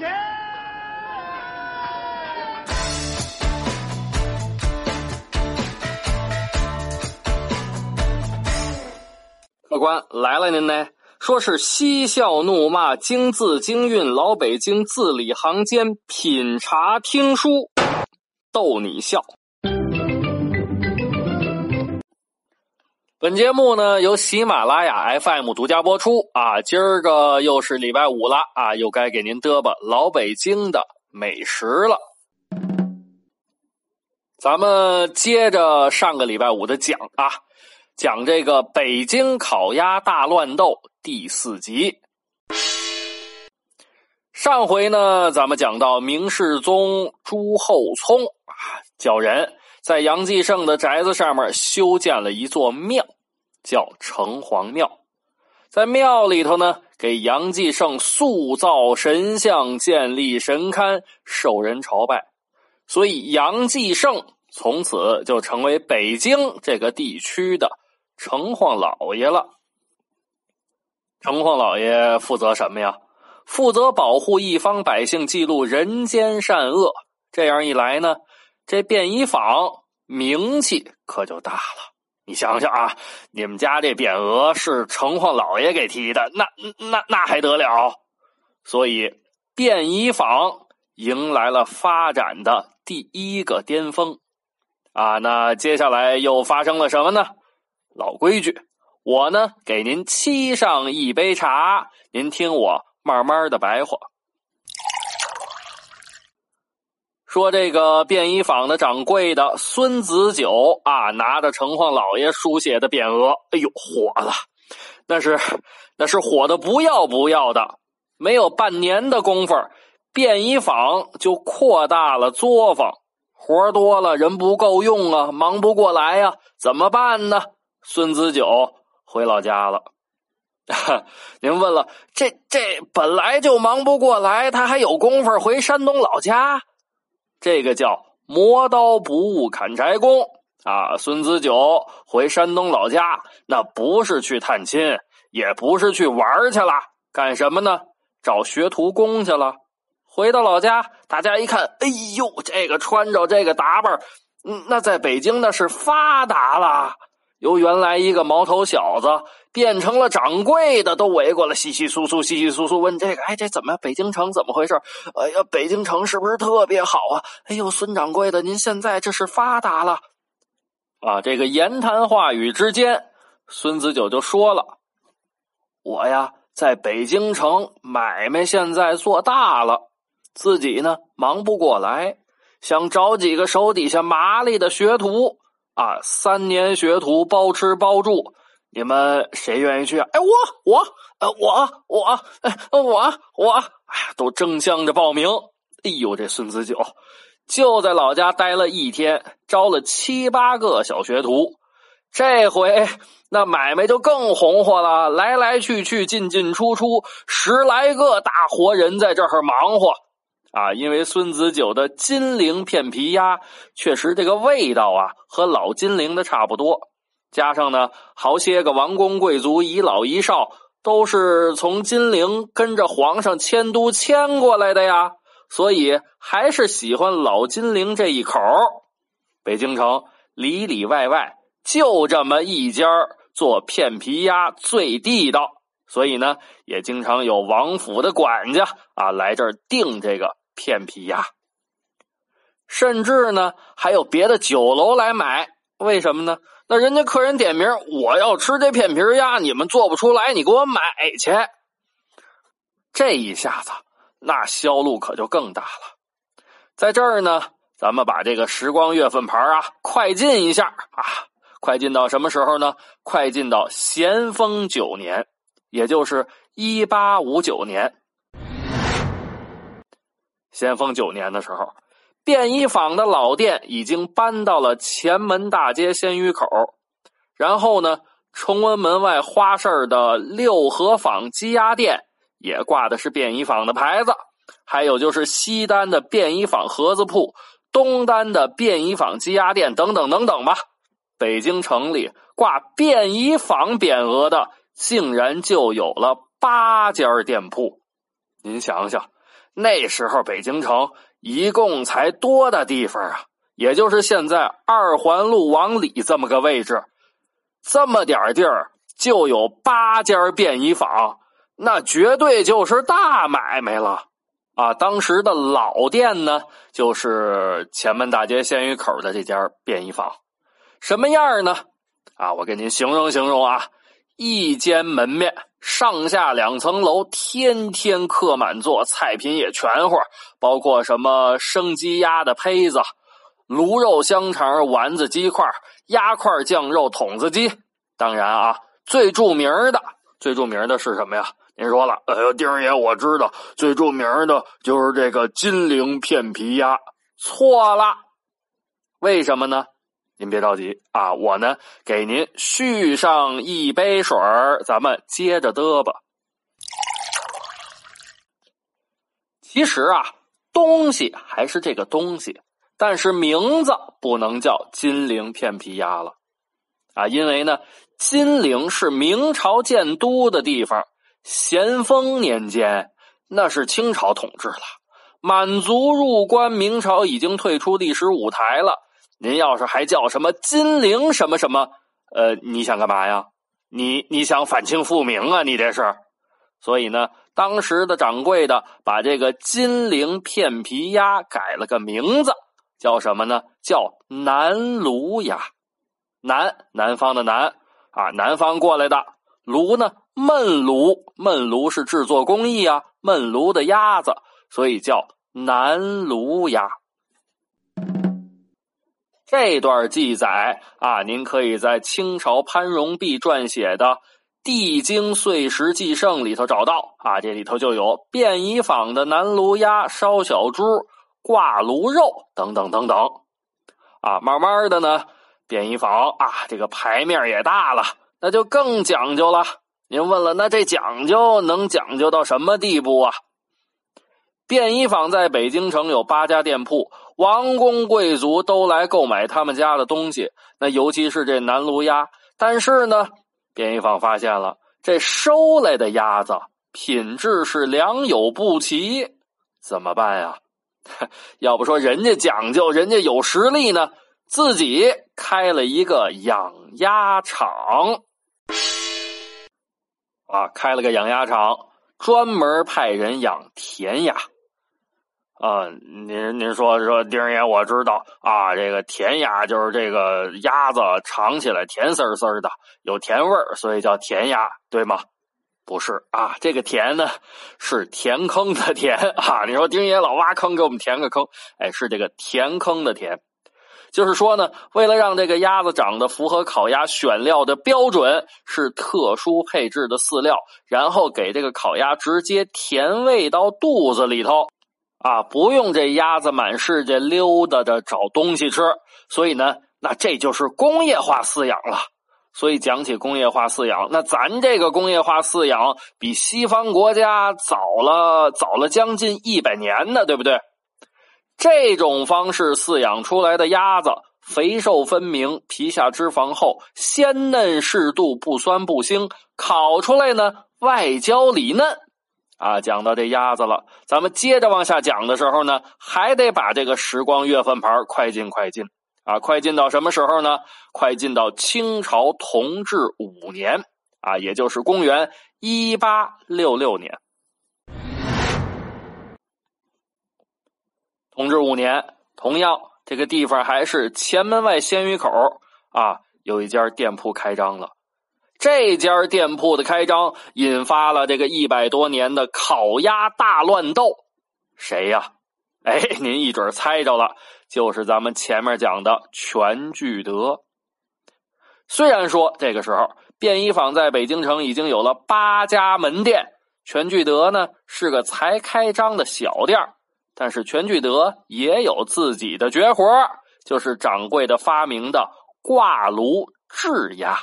钱。客官来了，您呢？说是嬉笑怒骂，京字京韵，老北京字里行间，品茶听书，逗你笑。本节目呢由喜马拉雅 FM 独家播出啊！今儿个又是礼拜五了啊，又该给您嘚吧老北京的美食了。咱们接着上个礼拜五的讲啊，讲这个北京烤鸭大乱斗第四集。上回呢，咱们讲到明世宗朱厚熜啊，叫人。在杨继盛的宅子上面修建了一座庙，叫城隍庙。在庙里头呢，给杨继盛塑造神像，建立神龛，受人朝拜。所以杨继盛从此就成为北京这个地区的城隍老爷了。城隍老爷负责什么呀？负责保护一方百姓，记录人间善恶。这样一来呢？这便衣坊名气可就大了。你想想啊，你们家这匾额是城隍老爷给提的，那那那还得了？所以便衣坊迎来了发展的第一个巅峰啊！那接下来又发生了什么呢？老规矩，我呢给您沏上一杯茶，您听我慢慢的白话。说这个便衣坊的掌柜的孙子九啊，拿着城隍老爷书写的匾额，哎呦，火了！那是那是火的不要不要的。没有半年的功夫，便衣坊就扩大了作坊，活多了，人不够用啊，忙不过来呀，怎么办呢？孙子九回老家了。您问了，这这本来就忙不过来，他还有功夫回山东老家？这个叫磨刀不误砍柴工啊！孙子九回山东老家，那不是去探亲，也不是去玩去了，干什么呢？找学徒工去了。回到老家，大家一看，哎呦，这个穿着这个打扮，嗯，那在北京那是发达了。由原来一个毛头小子变成了掌柜的，都围过来，稀稀疏疏，稀稀疏疏问这个：“哎，这怎么？北京城怎么回事？哎呀，北京城是不是特别好啊？哎呦，孙掌柜的，您现在这是发达了啊！”这个言谈话语之间，孙子九就说了：“我呀，在北京城买卖现在做大了，自己呢忙不过来，想找几个手底下麻利的学徒。”啊，三年学徒包吃包住，你们谁愿意去啊？哎，我我呃我我哎我我哎呀，都争相着报名。哎呦，这孙子九就在老家待了一天，招了七八个小学徒。这回那买卖就更红火了，来来去去，进进出出，十来个大活人在这儿忙活。啊，因为孙子九的金陵片皮鸭确实这个味道啊和老金陵的差不多，加上呢好些个王公贵族一老一少都是从金陵跟着皇上迁都迁过来的呀，所以还是喜欢老金陵这一口。北京城里里外外就这么一家做片皮鸭最地道，所以呢也经常有王府的管家啊来这儿订这个。片皮鸭，甚至呢还有别的酒楼来买，为什么呢？那人家客人点名，我要吃这片皮鸭，你们做不出来，你给我买去。这一下子，那销路可就更大了。在这儿呢，咱们把这个时光月份牌啊快进一下啊，快进到什么时候呢？快进到咸丰九年，也就是一八五九年。咸丰九年的时候，便衣坊的老店已经搬到了前门大街鲜鱼口。然后呢，崇文门外花市的六合坊鸡鸭店也挂的是便衣坊的牌子。还有就是西单的便衣坊盒子铺，东单的便衣坊鸡鸭店等等等等吧。北京城里挂便衣坊匾额的，竟然就有了八家店铺。您想想。那时候北京城一共才多大地方啊？也就是现在二环路往里这么个位置，这么点地儿就有八家便衣坊，那绝对就是大买卖了啊！当时的老店呢，就是前门大街鲜鱼口的这家便衣坊，什么样呢？啊，我给您形容形容啊，一间门面。上下两层楼，天天客满座，菜品也全乎，包括什么生鸡鸭的胚子、卤肉香肠、丸子鸡块、鸭块酱肉、筒子鸡。当然啊，最著名的、最著名的是什么呀？您说了，哎呦，丁爷，我知道，最著名的就是这个金陵片皮鸭。错了，为什么呢？您别着急啊，我呢给您续上一杯水儿，咱们接着嘚吧。其实啊，东西还是这个东西，但是名字不能叫金陵片皮鸭了啊，因为呢，金陵是明朝建都的地方，咸丰年间那是清朝统治了，满族入关，明朝已经退出历史舞台了。您要是还叫什么金陵什么什么，呃，你想干嘛呀？你你想反清复明啊？你这是，所以呢，当时的掌柜的把这个金陵片皮鸭改了个名字，叫什么呢？叫南炉鸭。南南方的南啊，南方过来的炉呢，焖炉，焖炉是制作工艺啊，焖炉的鸭子，所以叫南炉鸭。这段记载啊，您可以在清朝潘荣弼撰写的《地经碎石记胜》里头找到啊，这里头就有便衣坊的南炉鸭、烧小猪、挂炉肉等等等等啊。慢慢的呢，便衣坊啊，这个牌面也大了，那就更讲究了。您问了，那这讲究能讲究到什么地步啊？便衣坊在北京城有八家店铺。王公贵族都来购买他们家的东西，那尤其是这南炉鸭。但是呢，便衣坊发现了这收来的鸭子品质是良莠不齐，怎么办呀？要不说人家讲究，人家有实力呢，自己开了一个养鸭场，啊，开了个养鸭场，专门派人养田鸭。啊，您您说说，丁爷，我知道啊，这个甜鸭就是这个鸭子尝起来甜丝丝的，有甜味儿，所以叫甜鸭，对吗？不是啊，这个甜呢是填坑的田啊。你说丁爷老挖坑给我们填个坑，哎，是这个填坑的填。就是说呢，为了让这个鸭子长得符合烤鸭选料的标准，是特殊配置的饲料，然后给这个烤鸭直接填喂到肚子里头。啊，不用这鸭子满世界溜达着找东西吃，所以呢，那这就是工业化饲养了。所以讲起工业化饲养，那咱这个工业化饲养比西方国家早了早了将近一百年呢，对不对？这种方式饲养出来的鸭子，肥瘦分明，皮下脂肪厚，鲜嫩适度，不酸不腥，烤出来呢，外焦里嫩。啊，讲到这鸭子了，咱们接着往下讲的时候呢，还得把这个时光月份牌快进快进啊，快进到什么时候呢？快进到清朝同治五年啊，也就是公元一八六六年。同治五年，同样这个地方还是前门外鲜鱼口啊，有一家店铺开张了。这家店铺的开张，引发了这个一百多年的烤鸭大乱斗。谁呀？哎，您一准猜着了，就是咱们前面讲的全聚德。虽然说这个时候便衣坊在北京城已经有了八家门店，全聚德呢是个才开张的小店但是全聚德也有自己的绝活，就是掌柜的发明的挂炉制鸭。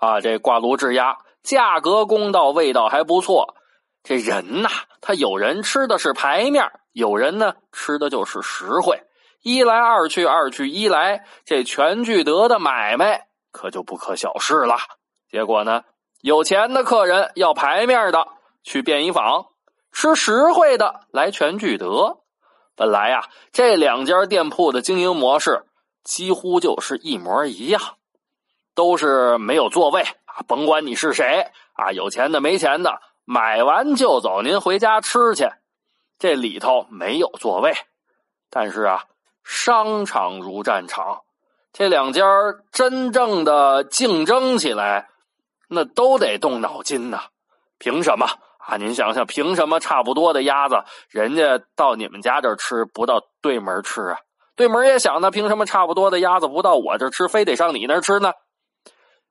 啊，这挂炉制鸭价格公道，味道还不错。这人呐，他有人吃的是排面，有人呢吃的就是实惠。一来二去，二去一来，这全聚德的买卖可就不可小视了。结果呢，有钱的客人要排面的去便衣坊，吃实惠的来全聚德。本来呀，这两家店铺的经营模式几乎就是一模一样，都是没有座位啊，甭管你是谁啊，有钱的没钱的，买完就走，您回家吃去。这里头没有座位，但是啊，商场如战场。这两家真正的竞争起来，那都得动脑筋呐。凭什么啊？您想想，凭什么差不多的鸭子，人家到你们家这吃，不到对门吃啊？对门也想呢，凭什么差不多的鸭子不到我这吃，非得上你那吃呢？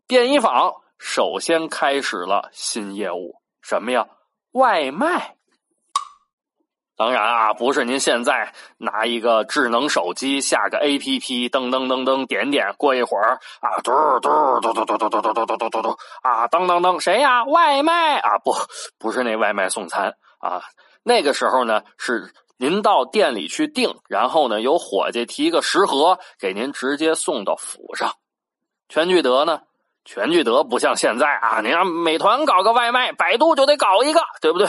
便衣坊首先开始了新业务，什么呀？外卖。当然啊，不是您现在拿一个智能手机下个 A P P，噔噔噔噔点点，过一会儿啊，嘟嘟嘟嘟嘟嘟嘟嘟嘟嘟嘟嘟啊，噔噔噔，谁呀？外卖啊，不，不是那外卖送餐啊，那个时候呢是您到店里去订，然后呢有伙计提个食盒给您直接送到府上。全聚德呢，全聚德不像现在啊，你让美团搞个外卖，百度就得搞一个，对不对？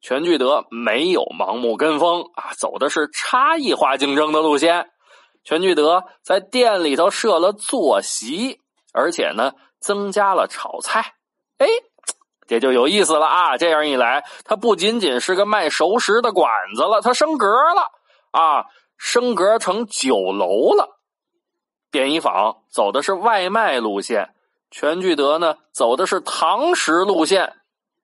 全聚德没有盲目跟风啊，走的是差异化竞争的路线。全聚德在店里头设了坐席，而且呢增加了炒菜。哎，这就有意思了啊！这样一来，它不仅仅是个卖熟食的馆子了，它升格了啊，升格成酒楼了。便衣坊走的是外卖路线，全聚德呢走的是堂食路线。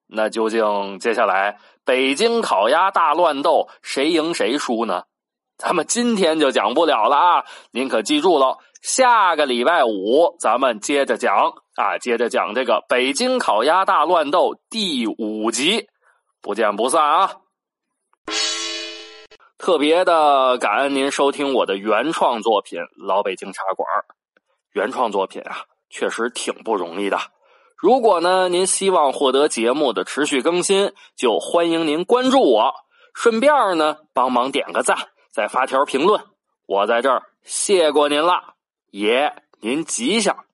那究竟接下来？北京烤鸭大乱斗，谁赢谁输呢？咱们今天就讲不了了啊！您可记住了，下个礼拜五咱们接着讲啊，接着讲这个北京烤鸭大乱斗第五集，不见不散啊！特别的感恩您收听我的原创作品《老北京茶馆》，原创作品啊，确实挺不容易的。如果呢，您希望获得节目的持续更新，就欢迎您关注我，顺便呢帮忙点个赞，再发条评论。我在这儿谢过您了，爷您吉祥。